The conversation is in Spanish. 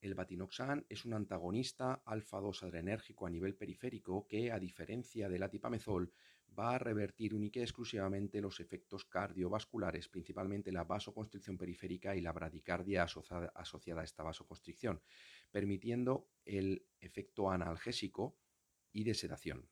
El batinoxan es un antagonista alfa-2 adrenérgico a nivel periférico que, a diferencia del atipamezol, va a revertir única y exclusivamente los efectos cardiovasculares, principalmente la vasoconstricción periférica y la bradicardia asociada, a esta vasoconstricción, permitiendo el efecto analgésico y de sedación.